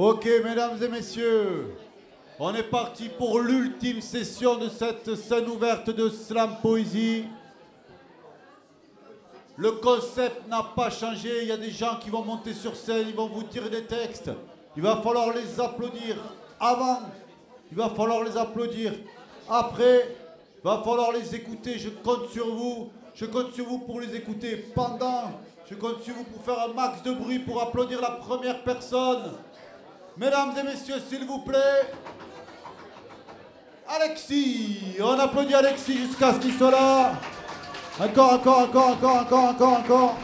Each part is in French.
Ok, mesdames et messieurs, on est parti pour l'ultime session de cette scène ouverte de slam poésie. Le concept n'a pas changé. Il y a des gens qui vont monter sur scène, ils vont vous tirer des textes. Il va falloir les applaudir avant. Il va falloir les applaudir après. Il va falloir les écouter. Je compte sur vous. Je compte sur vous pour les écouter pendant. Je compte sur vous pour faire un max de bruit pour applaudir la première personne. Mesdames et messieurs, s'il vous plaît. Alexis. On applaudit Alexis jusqu'à ce qu'il soit là. Encore, encore, encore, encore, encore, encore, encore.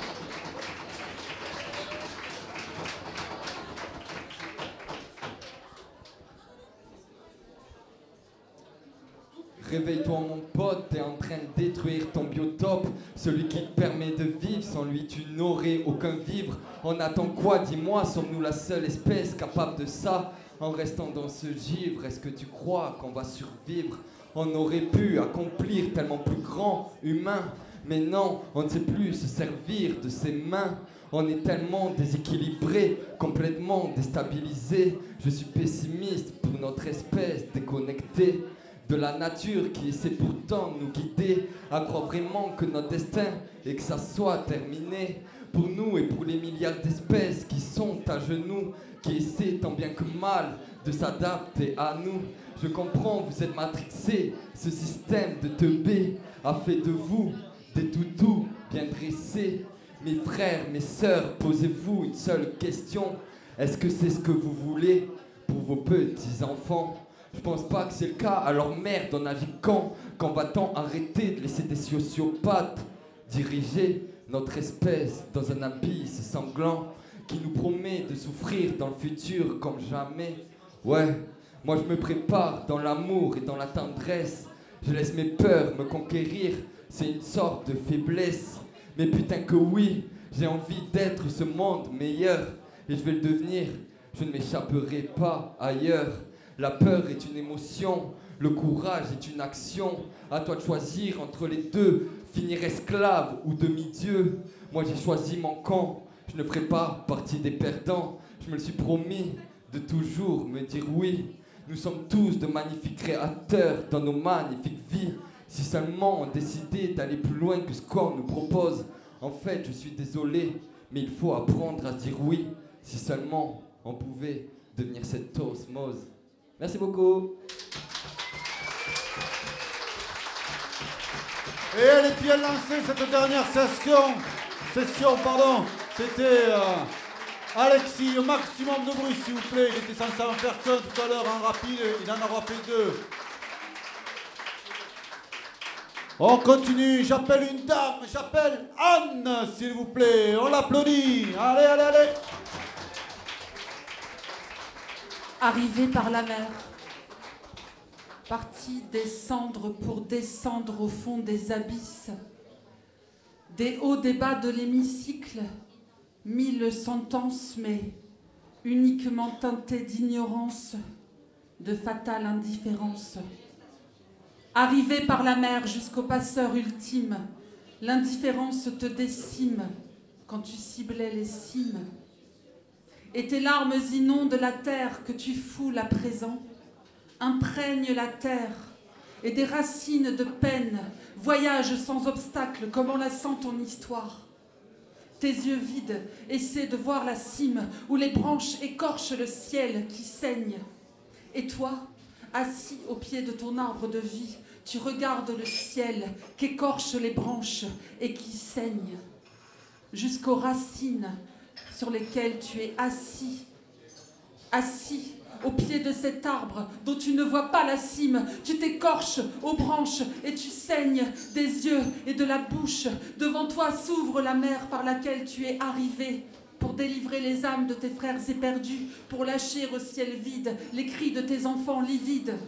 Réveille-toi mon pote, t'es en train de détruire ton biotope. Celui qui te permet de vivre, sans lui tu n'aurais aucun vivre. On attend quoi, dis-moi, sommes-nous la seule espèce capable de ça? En restant dans ce givre, est-ce que tu crois qu'on va survivre? On aurait pu accomplir tellement plus grand, humain. Mais non, on ne sait plus se servir de ses mains. On est tellement déséquilibré, complètement déstabilisé. Je suis pessimiste pour notre espèce déconnectée de la nature qui essaie pourtant de nous guider à croire vraiment que notre destin et que ça soit terminé pour nous et pour les milliards d'espèces qui sont à genoux, qui essaient tant bien que mal de s'adapter à nous. Je comprends, vous êtes matrixés, ce système de teubé a fait de vous des toutous bien dressés. Mes frères, mes sœurs, posez-vous une seule question. Est-ce que c'est ce que vous voulez pour vos petits-enfants? Je pense pas que c'est le cas. Alors merde, on agit quand Quand va-t-on arrêter de laisser des sociopathes diriger notre espèce dans un abysse sanglant qui nous promet de souffrir dans le futur comme jamais Ouais, moi je me prépare dans l'amour et dans la tendresse. Je laisse mes peurs me conquérir. C'est une sorte de faiblesse. Mais putain que oui, j'ai envie d'être ce monde meilleur. Et je vais le devenir. Je ne m'échapperai pas ailleurs. La peur est une émotion, le courage est une action. À toi de choisir entre les deux, finir esclave ou demi-dieu. Moi j'ai choisi mon camp, je ne ferai pas partie des perdants. Je me le suis promis de toujours me dire oui. Nous sommes tous de magnifiques créateurs dans nos magnifiques vies. Si seulement on décidait d'aller plus loin que ce qu'on nous propose. En fait, je suis désolé, mais il faut apprendre à dire oui. Si seulement on pouvait devenir cette osmose. Merci beaucoup. Et elle est bien lancée cette dernière session. Session, pardon. C'était euh, Alexis, au maximum de bruit s'il vous plaît. Il était censé en faire qu'un tout à l'heure en rapide, il en aura fait deux. On continue, j'appelle une dame, j'appelle Anne, s'il vous plaît. On l'applaudit. Allez, allez, allez. Arrivé par la mer, parti descendre pour descendre au fond des abysses, des hauts débats de l'hémicycle, mille sentences, mais uniquement teintées d'ignorance, de fatale indifférence. Arrivé par la mer jusqu'au passeur ultime, l'indifférence te décime quand tu ciblais les cimes et tes larmes inondent la terre que tu foules à présent, imprègnent la terre, et des racines de peine voyagent sans obstacle comme la sent ton histoire. Tes yeux vides essaient de voir la cime où les branches écorchent le ciel qui saigne. Et toi, assis au pied de ton arbre de vie, tu regardes le ciel qu'écorchent les branches et qui saigne. Jusqu'aux racines sur lesquels tu es assis, assis au pied de cet arbre dont tu ne vois pas la cime. Tu t'écorches aux branches et tu saignes des yeux et de la bouche. Devant toi s'ouvre la mer par laquelle tu es arrivé pour délivrer les âmes de tes frères éperdus, pour lâcher au ciel vide les cris de tes enfants livides.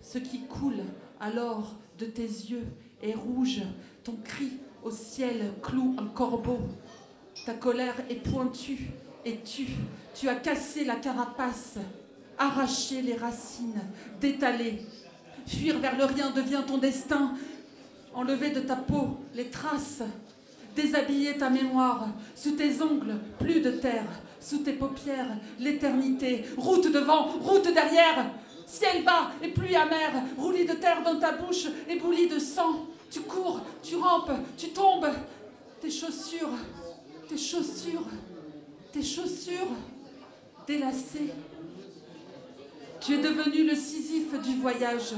Ce qui coule alors de tes yeux est rouge, ton cri au ciel cloue un corbeau. Ta colère est pointue et tu, tu as cassé la carapace, arraché les racines, détalé. Fuir vers le rien devient ton destin. Enlever de ta peau les traces, déshabiller ta mémoire. Sous tes ongles, plus de terre. sous tes paupières, l'éternité, route devant, route derrière, ciel bas et pluie amère, roulis de terre dans ta bouche, éboulis de sang. Tu cours, tu rampes, tu tombes. Tes chaussures, tes chaussures, tes chaussures délacées. Tu es devenu le Sisyphe du voyage.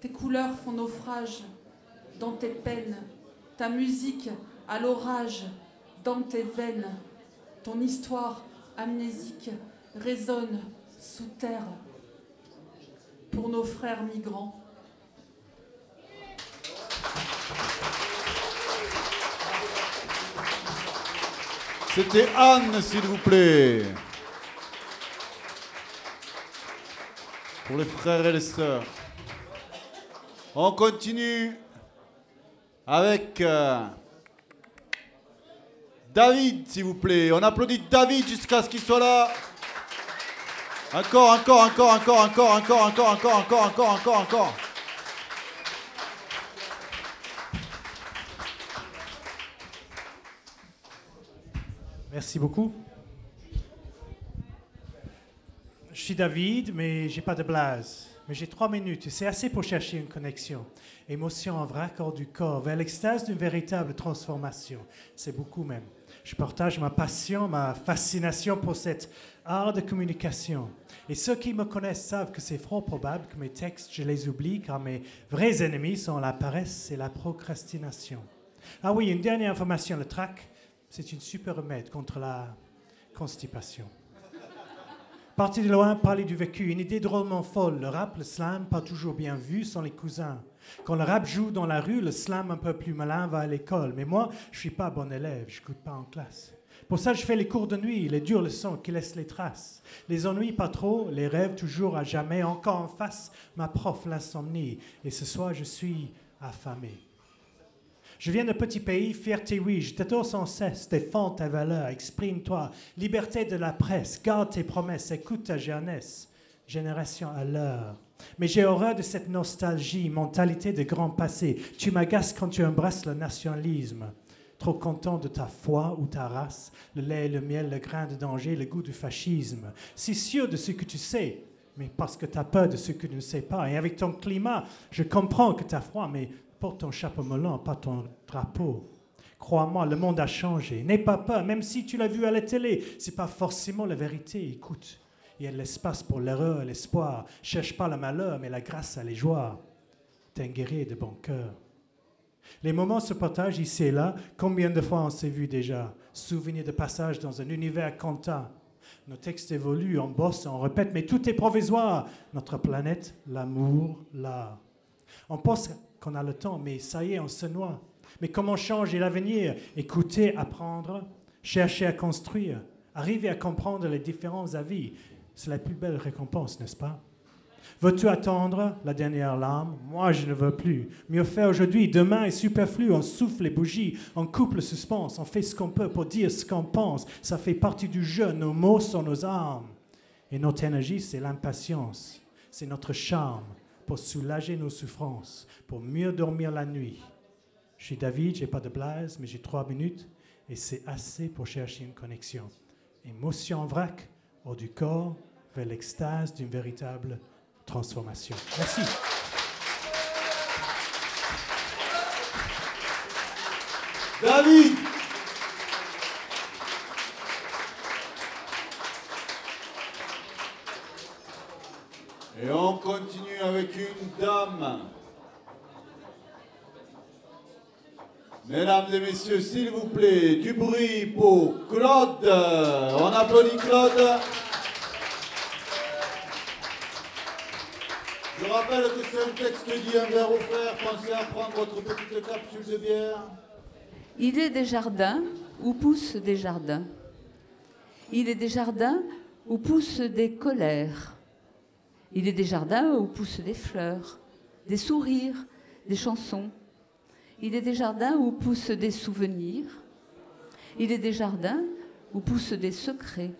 Tes couleurs font naufrage dans tes peines, ta musique à l'orage dans tes veines, ton histoire amnésique résonne sous terre pour nos frères migrants. C'était Anne, s'il vous plaît. Pour les frères et les sœurs. On continue avec euh, David, s'il vous plaît. On applaudit David jusqu'à ce qu'il soit là. Encore, encore, encore, encore, encore, encore, encore, encore, encore, encore, encore, encore. Merci beaucoup. Je suis David, mais j'ai pas de blase. Mais j'ai trois minutes. C'est assez pour chercher une connexion. Émotion en vrac hors du corps, vers l'extase d'une véritable transformation. C'est beaucoup même. Je partage ma passion, ma fascination pour cet art de communication. Et ceux qui me connaissent savent que c'est fort probable que mes textes, je les oublie, car mes vrais ennemis sont la paresse et la procrastination. Ah oui, une dernière information, le trac, c'est une super remède contre la constipation. Parti de loin, parler du vécu, une idée drôlement folle. Le rap, le slam, pas toujours bien vu, sont les cousins. Quand le rap joue dans la rue, le slam un peu plus malin va à l'école. Mais moi, je suis pas bon élève, je coûte pas en classe. Pour ça, je fais les cours de nuit, les dures leçons qui laissent les traces. Les ennuis pas trop, les rêves toujours à jamais. Encore en face, ma prof, l'insomnie. Et ce soir, je suis affamé. Je viens d'un petit pays, fierté oui, je t'adore sans cesse, défends ta valeur, exprime-toi, liberté de la presse, garde tes promesses, écoute ta jeunesse, génération à l'heure. Mais j'ai horreur de cette nostalgie, mentalité de grand passé. Tu m'agaces quand tu embrasses le nationalisme. Trop content de ta foi ou ta race, le lait, le miel, le grain de danger, le goût du fascisme. Si sûr de ce que tu sais, mais parce que tu as peur de ce que tu ne sais pas. Et avec ton climat, je comprends que tu as froid, mais porte ton chapeau melon, pas ton drapeau. Crois-moi, le monde a changé. N'aie pas peur, même si tu l'as vu à la télé. C'est pas forcément la vérité. Écoute, il y a de l'espace pour l'erreur et l'espoir. Cherche pas le malheur, mais la grâce à les joies. T'es un guerrier de bon cœur. Les moments se partagent ici et là. Combien de fois on s'est vu déjà? Souvenir de passage dans un univers comptant. Nos textes évoluent, on bosse, on répète, mais tout est provisoire. Notre planète, l'amour, l'art. On pense qu'on a le temps, mais ça y est, on se noie. Mais comment changer l'avenir? Écouter, apprendre, chercher à construire, arriver à comprendre les différents avis. C'est la plus belle récompense, n'est-ce pas? Veux-tu attendre la dernière larme? Moi, je ne veux plus. Mieux faire aujourd'hui, demain est superflu. On souffle les bougies, on coupe le suspense, on fait ce qu'on peut pour dire ce qu'on pense. Ça fait partie du jeu. Nos mots sont nos armes. Et notre énergie, c'est l'impatience. C'est notre charme pour soulager nos souffrances, pour mieux dormir la nuit. Je suis David, j'ai pas de blaze, mais j'ai trois minutes et c'est assez pour chercher une connexion. Émotion en vrac, hors du corps, vers l'extase d'une véritable transformation. Merci. David Et on continue avec une dame. Mesdames et messieurs, s'il vous plaît, du bruit pour Claude. On applaudit Claude. Je rappelle que c'est un texte dit un verre offert. Pensez à prendre votre petite capsule de bière. Il est des jardins où poussent des jardins. Il est des jardins où poussent des colères. Il est des jardins où poussent des fleurs, des sourires, des chansons. Il est des jardins où poussent des souvenirs. Il est des jardins où poussent des secrets.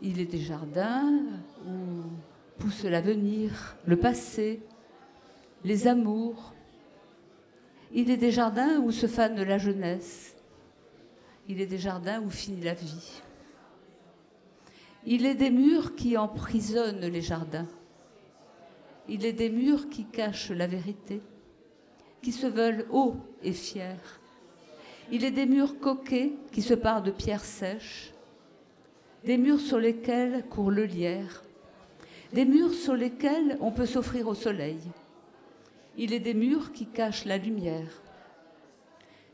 Il est des jardins où pousse l'avenir, le passé, les amours. Il est des jardins où se fane la jeunesse. Il est des jardins où finit la vie. Il est des murs qui emprisonnent les jardins. Il est des murs qui cachent la vérité, qui se veulent hauts et fiers. Il est des murs coquets qui se parent de pierres sèches, des murs sur lesquels court le lierre, des murs sur lesquels on peut s'offrir au soleil. Il est des murs qui cachent la lumière,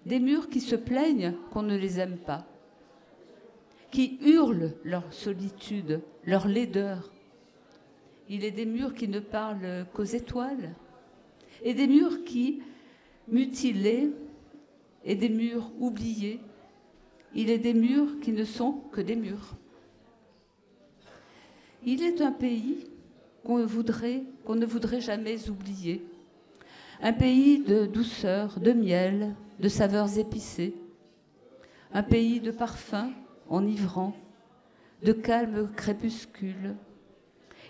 des murs qui se plaignent qu'on ne les aime pas, qui hurlent leur solitude, leur laideur. Il est des murs qui ne parlent qu'aux étoiles, et des murs qui, mutilés, et des murs oubliés. Il est des murs qui ne sont que des murs. Il est un pays qu'on ne voudrait jamais oublier. Un pays de douceur, de miel, de saveurs épicées. Un pays de parfums enivrants, de calme crépuscule.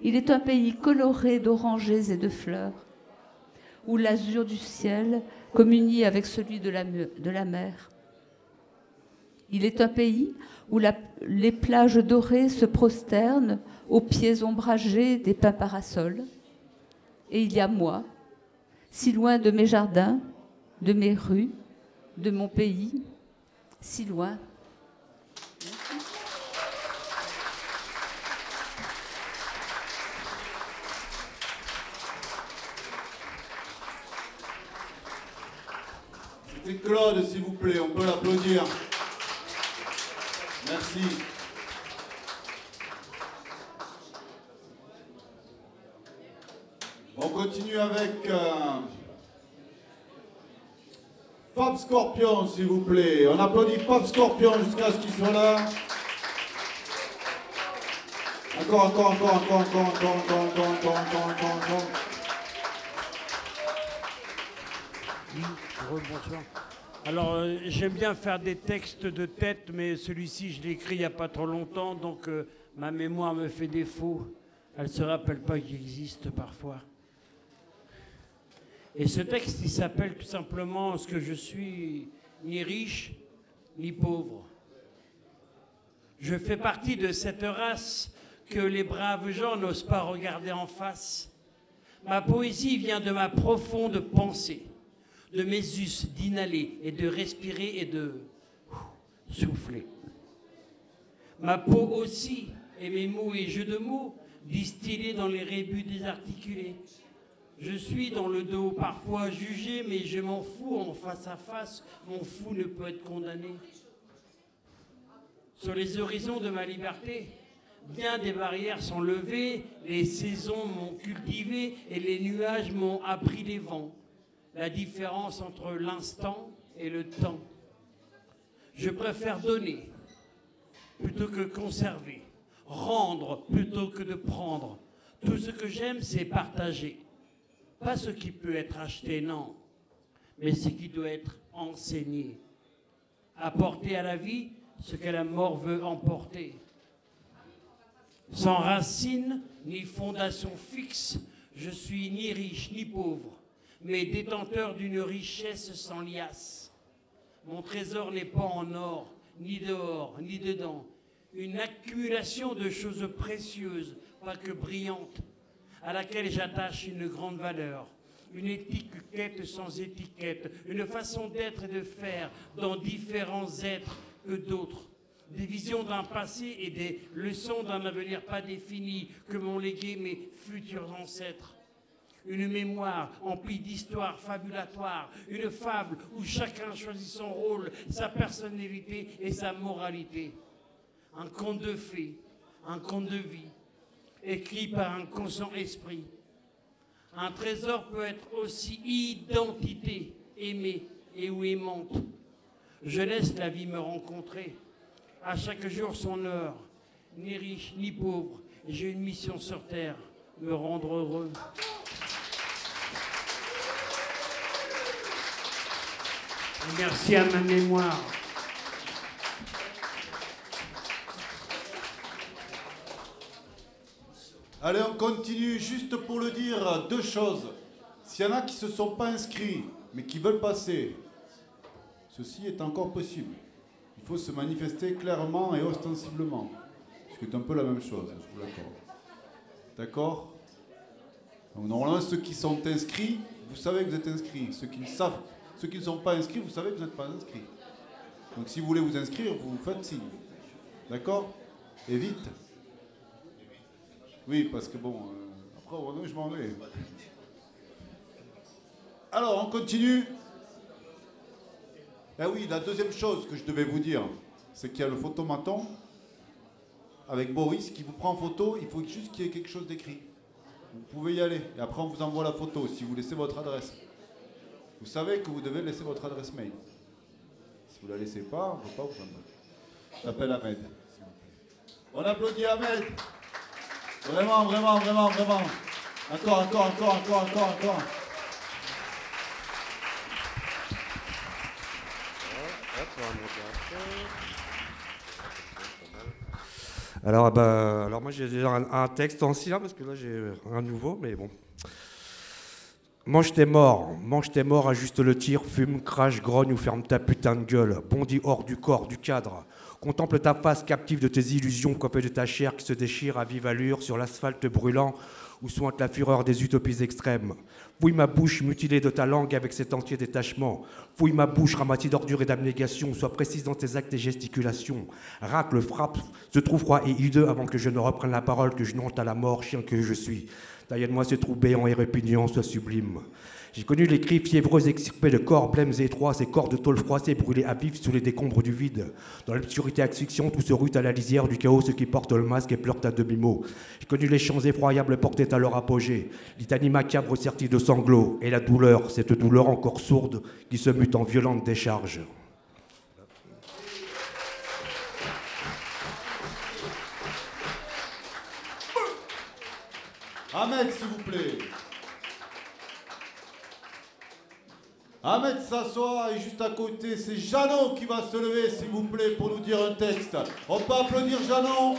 Il est un pays coloré d'orangers et de fleurs, où l'azur du ciel communie avec celui de la, mer. Il est un pays où les plages dorées se prosternent aux pieds ombragés des pins parasols. Et il y a moi, si loin de mes jardins, de mes rues, de mon pays, si loin. C'était Claude, s'il vous plaît, on peut l'applaudir. Merci. On continue avec euh, Fab Scorpion, s'il vous plaît. On applaudit Fab Scorpion jusqu'à ce qu'il soit là. Encore, encore, encore, encore, encore, encore, encore, encore, encore, encore, encore, encore. Alors, euh, j'aime bien faire des textes de tête, mais celui-ci, je l'ai écrit il n'y a pas trop longtemps, donc euh, ma mémoire me fait défaut. Elle ne se rappelle pas qu'il existe parfois. Et ce texte, il s'appelle tout simplement Ce que je suis ni riche ni pauvre. Je fais partie de cette race que les braves gens n'osent pas regarder en face. Ma poésie vient de ma profonde pensée de mes us d'inhaler et de respirer et de souffler. Ma peau aussi, et mes mots et jeux de mots, distillés dans les rébus désarticulés. Je suis dans le dos parfois jugé, mais je m'en fous en face à face, mon fou ne peut être condamné. Sur les horizons de ma liberté, bien des barrières sont levées, les saisons m'ont cultivé et les nuages m'ont appris les vents la différence entre l'instant et le temps. Je préfère donner plutôt que conserver, rendre plutôt que de prendre. Tout ce que j'aime, c'est partager. Pas ce qui peut être acheté, non, mais ce qui doit être enseigné. Apporter à la vie ce que la mort veut emporter. Sans racine ni fondation fixe, je suis ni riche ni pauvre mais détenteur d'une richesse sans liasse. Mon trésor n'est pas en or, ni dehors, ni dedans. Une accumulation de choses précieuses, pas que brillantes, à laquelle j'attache une grande valeur. Une étiquette sans étiquette, une façon d'être et de faire dans différents êtres que d'autres des visions d'un passé et des leçons d'un avenir pas défini que m'ont légué mes futurs ancêtres une mémoire emplie d'histoires fabulatoires, une fable où chacun choisit son rôle, sa personnalité et sa moralité. Un conte de fées, un conte de vie, écrit par un conscient esprit. Un trésor peut être aussi identité, aimée et ou aimante. Je laisse la vie me rencontrer. À chaque jour son heure, ni riche ni pauvre. J'ai une mission sur terre, me rendre heureux. Merci à ma mémoire. Allez, on continue juste pour le dire, deux choses. S'il y en a qui ne se sont pas inscrits, mais qui veulent passer, ceci est encore possible. il faut se manifester clairement et ostensiblement. Ce qui est un peu la même chose, je vous l'accorde. D'accord? Normalement, ceux qui sont inscrits, vous savez que vous êtes inscrits. Ceux qui ne savent, ceux qui ne sont pas inscrits, vous savez que vous n'êtes pas inscrits. Donc si vous voulez vous inscrire, vous faites signe. D'accord? Et vite. Oui, parce que bon, euh, après, non, je m'en vais. Alors, on continue. Eh oui, la deuxième chose que je devais vous dire, c'est qu'il y a le photomaton avec Boris qui vous prend en photo. Il faut juste qu'il y ait quelque chose d'écrit. Vous pouvez y aller. Et après, on vous envoie la photo si vous laissez votre adresse. Vous savez que vous devez laisser votre adresse mail. Si vous ne la laissez pas, on ne peut pas vous envoyer. J'appelle Ahmed. On applaudit Ahmed. Vraiment, vraiment, vraiment, vraiment. Encore, encore, encore, encore, encore, encore. Alors, bah, alors moi j'ai déjà un, texte ancien parce que là j'ai un nouveau, mais bon. Mange tes morts, mange tes morts, ajuste le tir, fume, crache, grogne ou ferme ta putain de gueule. Bondis hors du corps, du cadre. Contemple ta face captive de tes illusions, coiffée de ta chair qui se déchire à vive allure sur l'asphalte brûlant où sointe la fureur des utopies extrêmes. Fouille ma bouche mutilée de ta langue avec cet entier détachement. Fouille ma bouche ramassée d'ordures et d'abnégation. Sois précise dans tes actes et gesticulations. Racle, frappe, se trouve froid et hideux avant que je ne reprenne la parole, que je n'honte à la mort, chien que je suis. Taillez-moi ce trou béant et répugnant, soit sublime. J'ai connu les cris fiévreux extirpés de corps blêmes étroits, ces corps de tôle froissés brûlés à vif sous les décombres du vide. Dans l'obscurité asphyxiante, tout se rue à la lisière du chaos, ceux qui portent le masque et pleurent à demi-mot. J'ai connu les chants effroyables portés à leur apogée, litanie macabre sertie de sanglots, et la douleur, cette douleur encore sourde, qui se mute en violente décharge. Ahmed, s'il vous plaît. Ahmed s'assoit et juste à côté, c'est Janon qui va se lever, s'il vous plaît, pour nous dire un texte. On peut applaudir Janon?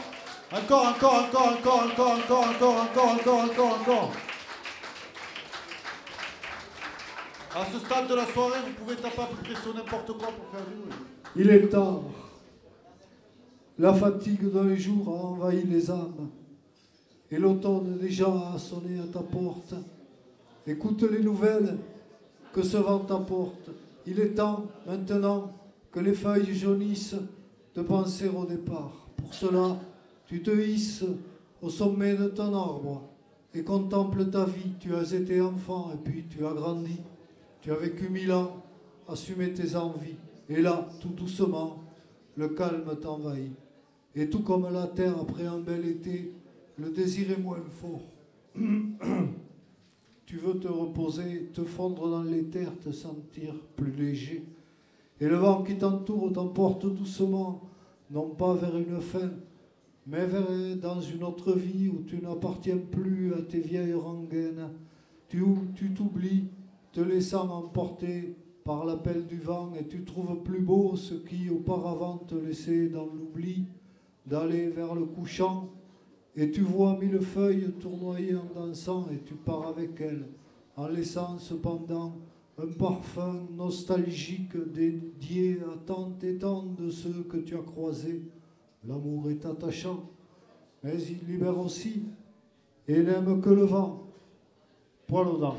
Encore, encore, encore, encore, encore, encore, encore, encore, encore, encore, encore. À ce stade de la soirée, vous pouvez taper à près sur n'importe quoi pour faire du bruit. Il est tard. La fatigue d'un jour a envahi les âmes. Et l'automne déjà a sonné à ta porte. Écoute les nouvelles que ce vent t'apporte. Il est temps, maintenant, que les feuilles jaunissent, de penser au départ. Pour cela, tu te hisses au sommet de ton arbre et contemple ta vie. Tu as été enfant et puis tu as grandi. Tu as vécu mille ans, assumé tes envies. Et là, tout doucement, le calme t'envahit. Et tout comme la terre après un bel été, le désir est moins fort. tu veux te reposer, te fondre dans l'éther, te sentir plus léger. Et le vent qui t'entoure t'emporte doucement, non pas vers une fin, mais vers dans une autre vie où tu n'appartiens plus à tes vieilles rengaines. Tu tu t'oublies, te laissant emporter par l'appel du vent, et tu trouves plus beau ce qui auparavant te laissait dans l'oubli, d'aller vers le couchant, et tu vois mille feuilles tournoyer en dansant, et tu pars avec elles, en laissant cependant un parfum nostalgique dédié à tant et tant de ceux que tu as croisés. L'amour est attachant, mais il libère aussi, et n'aime que le vent. Poil aux dents.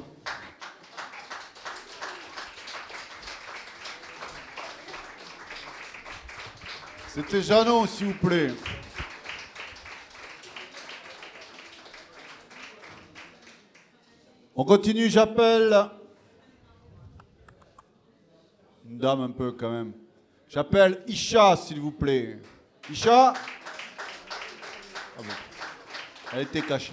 C'était Janon, s'il vous plaît. On continue, j'appelle. Une dame un peu quand même. J'appelle Isha, s'il vous plaît. Isha Ah bon. Elle était cachée.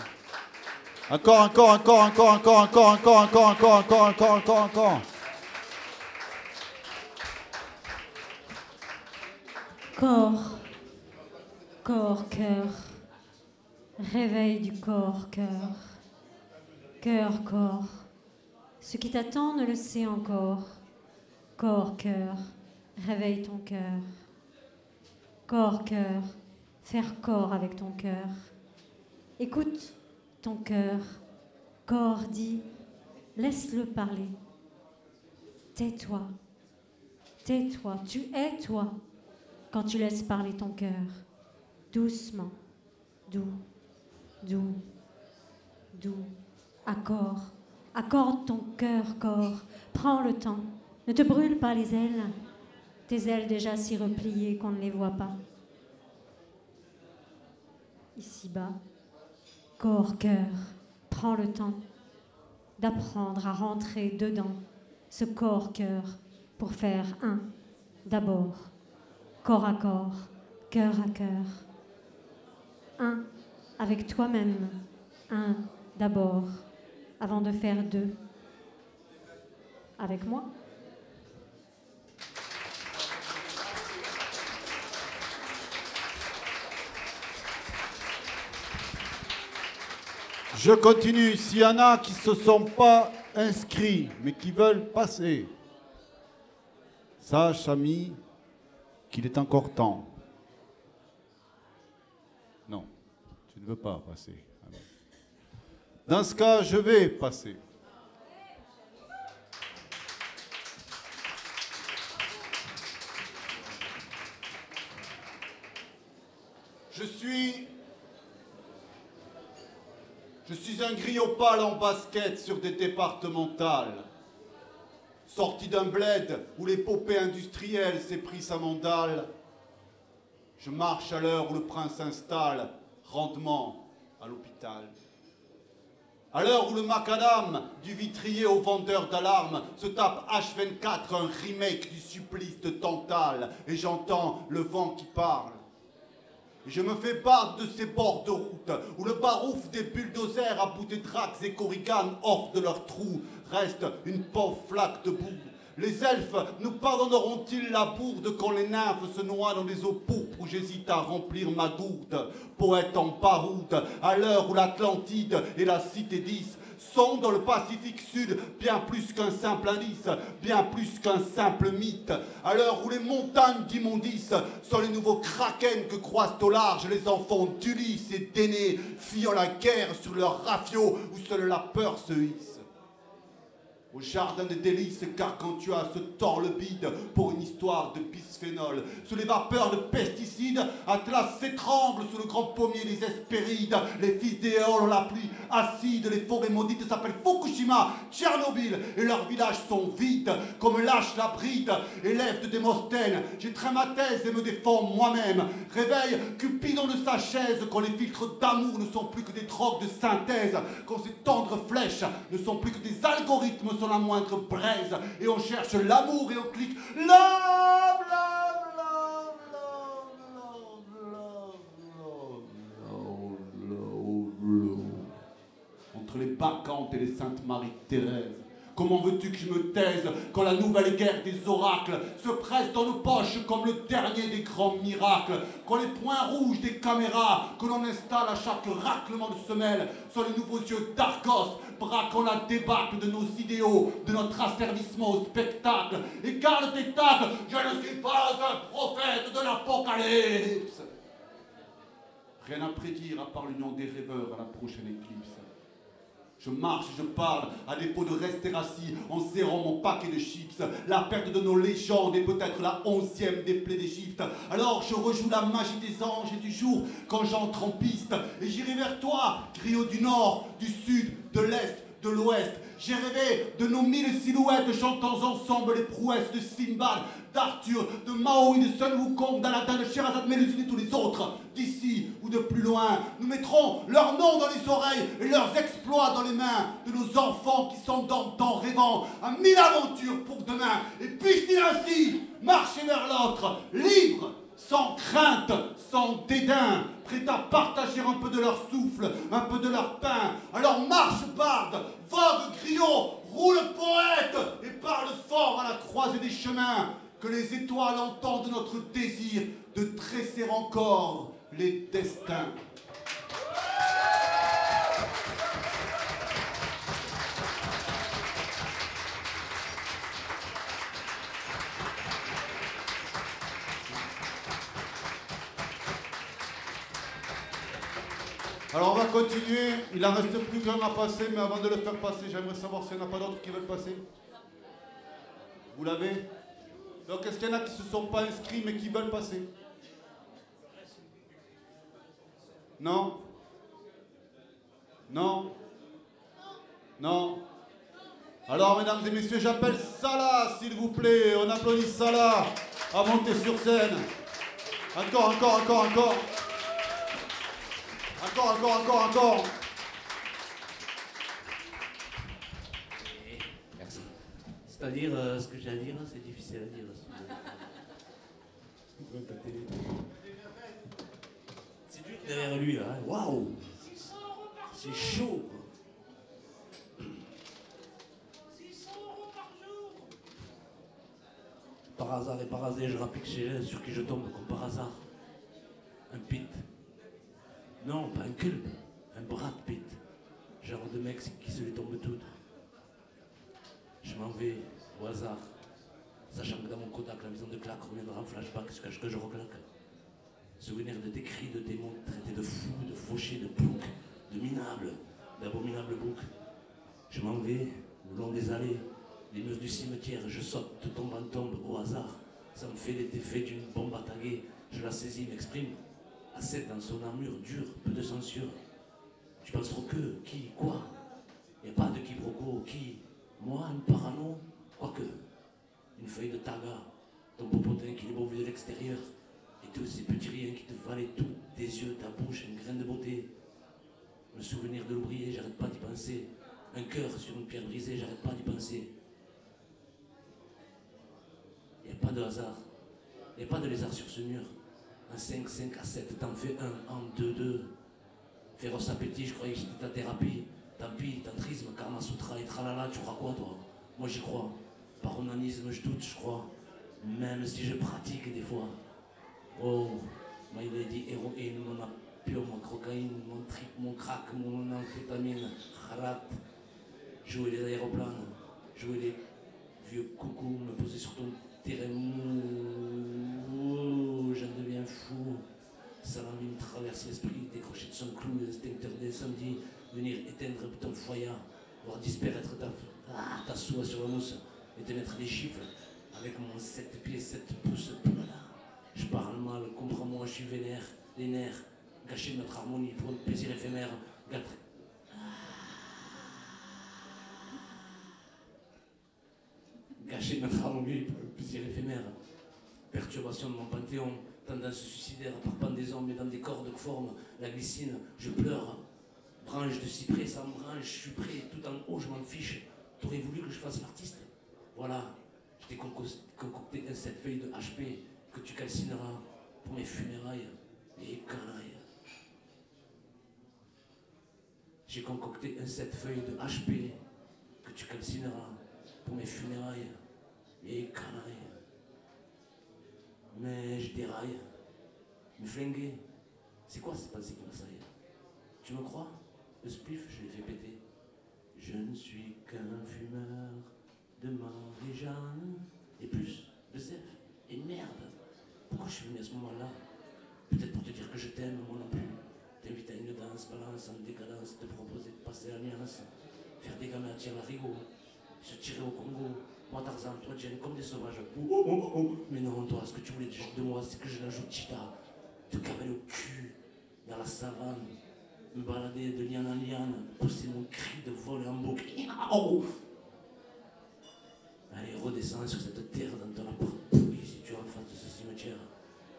Encore, encore, encore, encore, encore, encore, encore, encore, encore, encore, encore, encore, encore. Corps, corps, cœur, réveil du corps, cœur, cœur, corps. Ce qui t'attend ne le sait encore. Corps, cœur, réveille ton cœur. Corps, cœur, faire corps avec ton cœur. Écoute ton cœur. Corps dit, laisse-le parler. Tais-toi. Tais-toi. Tu es toi. quand tu laisses parler ton cœur, doucement, doux, doux, doux, accord, accorde ton cœur, corps, prends le temps, ne te brûle pas les ailes, tes ailes déjà si repliées qu'on ne les voit pas. Ici-bas, corps, cœur, prends le temps d'apprendre à rentrer dedans ce corps-cœur pour faire un d'abord, corps à corps, cœur à cœur. Un avec toi-même, un d'abord, avant de faire deux. Avec moi Je continue. S'il y en a qui ne se sont pas inscrits, mais qui veulent passer, sache, ami, qu'il est encore temps. Non, tu ne veux pas passer. Dans ce cas, je vais passer. Je suis je suis un griopale en basket sur des départementales. Sorti d'un bled où l'épopée industrielle s'est pris sa mandale. Je marche à l'heure où le prince installe rendement à l'hôpital. À l'heure où le macadam, du vitrier au vendeur d'alarme, se tape H24, un remake du supplice de Tantale, et j'entends le vent qui parle. Je me fais part de ces bords de route où le barouf des bulldozers à bout de drax et corrigan hors de leurs trous reste une pauvre flaque de boue. Les elfes nous pardonneront-ils la bourde quand les nymphes se noient dans les eaux pourpres où j'hésite à remplir ma gourde? Poète en paroute, à l'heure où l'Atlantide et la cité 10 sont dans le Pacifique Sud bien plus qu'un simple indice, bien plus qu'un simple mythe. À l'heure où les montagnes d'immondices sont les nouveaux kraken que croisent au large les enfants d'Ulysse et d'Aînée, fuyant la guerre sur leurs rafiaux où seule la peur se hisse au jardin des délices, car quand tu as ce tord le bide pour une histoire de bisphénol, sous les vapeurs de pesticides, Atlas s'étrangle sous le grand pommier des Hespérides, les fils d'Éole ont la pluie acide, les forêts maudites s'appellent Fukushima, Tchernobyl, et leurs villages sont vides, comme lâche la bride, élève de Démosthène, j'ai trait ma thèse et me défends moi-même, réveille Cupidon de sa chaise, quand les filtres d'amour ne sont plus que des drogues de synthèse, quand ces tendres flèches ne sont plus que des algorithmes la moindre braise, et on cherche l'amour et on clique Love, love, love, love, love, love, love, love, Entre les Bacchantes et les Saintes Marie-Thérèse, Comment veux-tu que je me taise quand la nouvelle guerre des oracles se presse dans nos poches comme le dernier des grands miracles Quand les points rouges des caméras que l'on installe à chaque raclement de semelle sont les nouveaux yeux d'Argos braquant la débâcle de nos idéaux, de notre asservissement au spectacle. Et garde tes tacles, je ne suis pas un prophète de l'apocalypse. Rien à prédire à part l'union des rêveurs à la prochaine éclipse. Je marche, je parle, à défaut de rester assis en serrant mon paquet de chips. La perte de nos légendes est peut-être la onzième des plaies d'Égypte. Alors je rejoue la magie des anges et du jour quand j'entre en piste. Et j'irai vers toi, griot du nord, du sud, de l'est, de l'ouest. J'ai rêvé de nos mille silhouettes chantant ensemble les prouesses de Simbad, d'Arthur, de Maui, de Sun Wukong, d'Aladin, de Sherazade Mélusine et tous les autres, d'ici ou de plus loin. Nous mettrons leurs noms dans les oreilles et leurs exploits dans les mains de nos enfants qui s'endorment en rêvant à mille aventures pour demain. Et puissent-ils ainsi marcher vers l'autre, libres sans crainte, sans dédain, prêts à partager un peu de leur souffle, un peu de leur pain. Alors marche, barde, vogue, griot, roule, poète, et parle fort à la croisée des chemins, que les étoiles entendent notre désir de tresser encore les destins. Alors on va continuer. Il en reste plus qu'un à passer, mais avant de le faire passer, j'aimerais savoir s'il n'y en a pas d'autres qui veulent passer. Vous l'avez? Donc est-ce qu'il y en a qui ne se sont pas inscrits mais qui veulent passer? Non? Non? Non? Alors mesdames et messieurs, j'appelle Salah, s'il vous plaît. On applaudit Salah à monter sur scène. Encore, encore, encore, encore. Encore, encore, encore, encore. Merci. C'est-à-dire, euh, ce que j'ai à dire, c'est difficile à dire. C'est dur derrière lui, là. Waouh C'est chaud. Par hasard et par hasard, je rapplique sur qui je tombe comme par hasard. Un pit. Non, pas un culpe, un Brad Pitt. Genre de mec qui se lui tombe tout. Je m'en vais au hasard, sachant que dans mon Kodak, la maison de claque reviendra en flashback jusqu'à ce que je reclaque. Souvenir de tes cris, de démons, traités de fous, de fauchés, de ploucs, de minables, d'abominables boucs. Je m'en vais le long des allées, les murs du cimetière, je saute de tombe en tombe au hasard. Ça me fait l'effet d'une bombe attaquée. Je la saisis, m'exprime. Asset dans son armure dure, peu de censure. Tu penses trop que, qui, quoi? Y a pas de quiproquo, qui? Moi, une parano? Quoique, une feuille de taga, ton popotin qui est beau vu de l'extérieur, et tous ces petits riens qui te valaient tout, tes yeux, ta bouche, une graine de beauté. Me souvenir de l'oublier, j'arrête pas d'y penser. Un cœur sur une pierre brisée, j'arrête pas d'y penser. Y a pas de hasard, y a pas de lézard sur ce mur. Un 5, 5 à 7, t'en fais un, en 2, 2. Féroce appétit, je croyais que c'était ta thérapie. Tant pis, tantrisme, karma sutra et tralala, tu crois quoi toi? Moi j'y crois. Par onanisme, je doute, je crois. Même si je pratique des fois. Oh, my lady héroïne, mon opium, mon cocaïne, mon trip, mon crack, mon amphétamine, harat. Jouer les aéroplanes, jouer les vieux coucous, me poser sur ton terrain mou. J'en deviens fou. Salami me traverse l'esprit, décroché de son clou, instincteur des samedis, venir éteindre ton foyer, voir disparaître ta, ah, ta soie sur la mousse et te mettre des chiffres avec mon 7 pieds, 7 pouces. Je parle mal, comprends-moi, je suis vénère, les nerfs, gâcher notre harmonie pour un plaisir éphémère. Gâcher notre harmonie pour un plaisir éphémère. Perturbation de mon panthéon, tendance suicidaire par pendaison, mais dans des cordes que forme la glycine, je pleure. Branche de cyprès sans branche, je suis prêt, tout en haut, je m'en fiche. T'aurais voulu que je fasse l'artiste? Voilà, je t'ai concocté un sept feuilles de HP que tu calcineras pour mes funérailles et canailles. J'ai concocté un sept feuilles de HP que tu calcineras pour mes funérailles et canailles. Mais je déraille. Me flinguer. C'est quoi ces pensées qui m'assaillent Tu me crois? Le spliff, je l'ai fait péter. Je ne suis qu'un fumeur de Marie-Jeanne. Et plus, de Zef. Et merde Pourquoi je suis venu à ce moment-là? Peut-être pour te dire que je t'aime, moi non plus. T'inviter à une danse, balance en décadence, te proposer de passer la nuance. Faire des gamins à tirer la rigo. Se tirer au Congo. Moi, Tarzan, toi, Jen, comme des sauvages. Oh, oh, oh, oh. Mais non, toi, ce que tu voulais de moi, c'est que je l'ajoute Chita. Te cavaler au cul, dans la savane. Me balader de liane en liane. Pousser mon cri de vol en boucle. Allez, redescends sur cette terre dans ton appart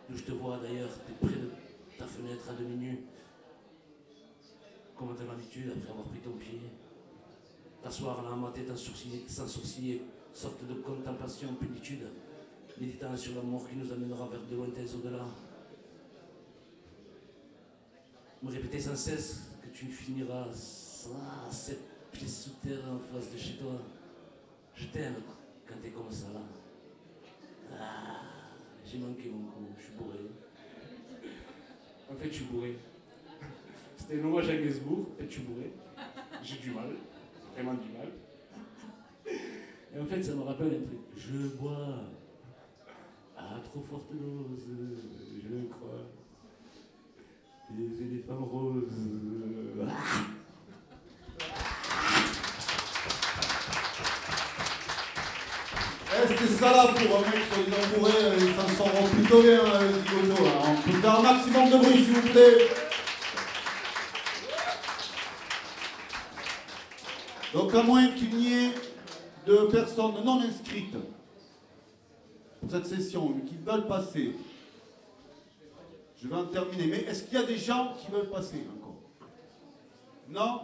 D'où je te vois d'ailleurs, près de ta fenêtre à demi nu. Comme à ton habitude, après avoir pris ton pied. T'asseoir là, mater sans sourciller, sans sourciller, sorte de contemplation, plénitude, méditant sur la mort qui nous amènera vers de lointains au-delà. Me répéter sans cesse que tu finiras à sept pieds sous terre en face de chez toi. Je t'aime quand t'es comme ça là. Ah, j'ai manqué mon coup, je suis bourré. En fait, je suis bourré. C'était un hommage à Gainsbourg, en fait, je suis bourré. J'ai du mal, vraiment du mal. Et en fait, ça me rappelle un truc. Je bois à trop forte dose, je crois. Des éléphants roses. Ah Que ça là pour un mec bourré, euh, ils s'en sortent plutôt bien, euh, Zigoto. là. On peut faire un maximum de bruit, s'il vous plaît. Donc, à moins qu'il n'y ait de personnes non inscrites pour cette session, qui veulent passer, je vais en terminer. Mais est-ce qu'il y a des gens qui veulent passer encore? Non?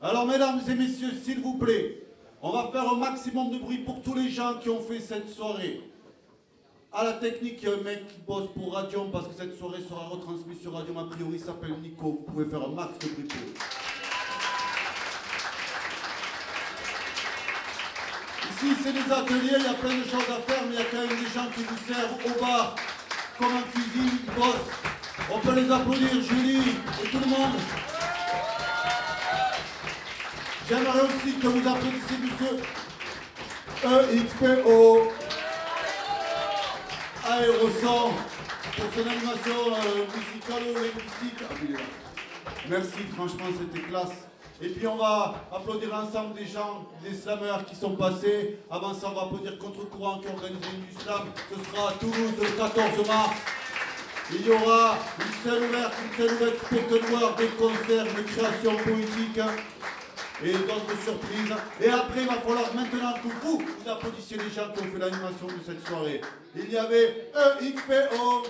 Alors, mesdames et messieurs, s'il vous plaît, on va faire un maximum de bruit pour tous les gens qui ont fait cette soirée. À la technique, il y a un mec qui bosse pour Radium parce que cette soirée sera retransmise sur Radium. A priori, il s'appelle Nico. Vous pouvez faire un max de bruit pour. Ici, c'est des ateliers, il y a plein de choses à faire, mais il y a quand même des gens qui vous servent au bar, comme en cuisine, qui bossent. On peut les applaudir, Julie et tout le monde. J'aimerais aussi que vous applaudissiez monsieur EXPO Aéroson pour son animation euh, musicalo-linguistique. Merci, franchement, c'était classe. Et puis on va applaudir ensemble des gens, des slameurs qui sont passés. Avant ça, on va applaudir Contre-Courant qui a organisé une slam. Ce sera à Toulouse le 14 mars. Il y aura une scène ouverte, une scène ouverte des concerts, des créations poétiques et d'autres surprises. Et après, il va falloir maintenant que vous, vous applaudissiez les gens qui l'animation de cette soirée. Il y avait EXPO,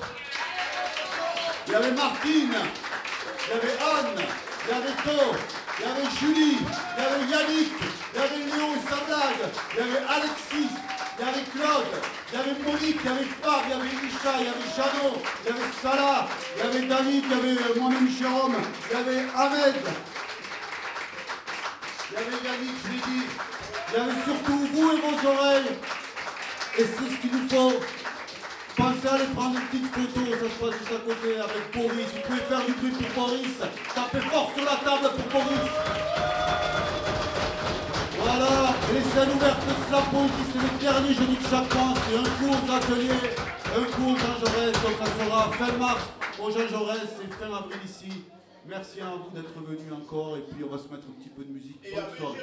il y avait Martine, il y avait Anne, il y avait Thor, il y avait Julie, il y avait Yannick, il y avait Léon et sa blague, il y avait Alexis, il y avait Claude, il y avait Monique, il y avait Fab, il y avait Misha, il y avait Jeannot, il y avait Salah, il y avait David, il y avait euh, moi-même Jérôme, il y avait Ahmed, il y avait Yannick, je l'ai dit, il y avait surtout vous et vos oreilles. Et c'est ce qu'il nous faut. Pensez à aller prendre une petite photo, ça se passe juste à côté avec Boris. Vous pouvez faire du bruit pour Boris. Tapez fort sur la table pour Boris. Voilà, et les scènes ouvertes de Slam Poésie, c'est le dernier jeudi de chaque mois. C'est un coup aux ateliers, un coup au Jean Jaurès. Donc ça sera fin mars au Jean Jaurès et fin avril ici. Merci à vous d'être venus encore et puis on va se mettre un petit peu de musique. Et Bonne soirée.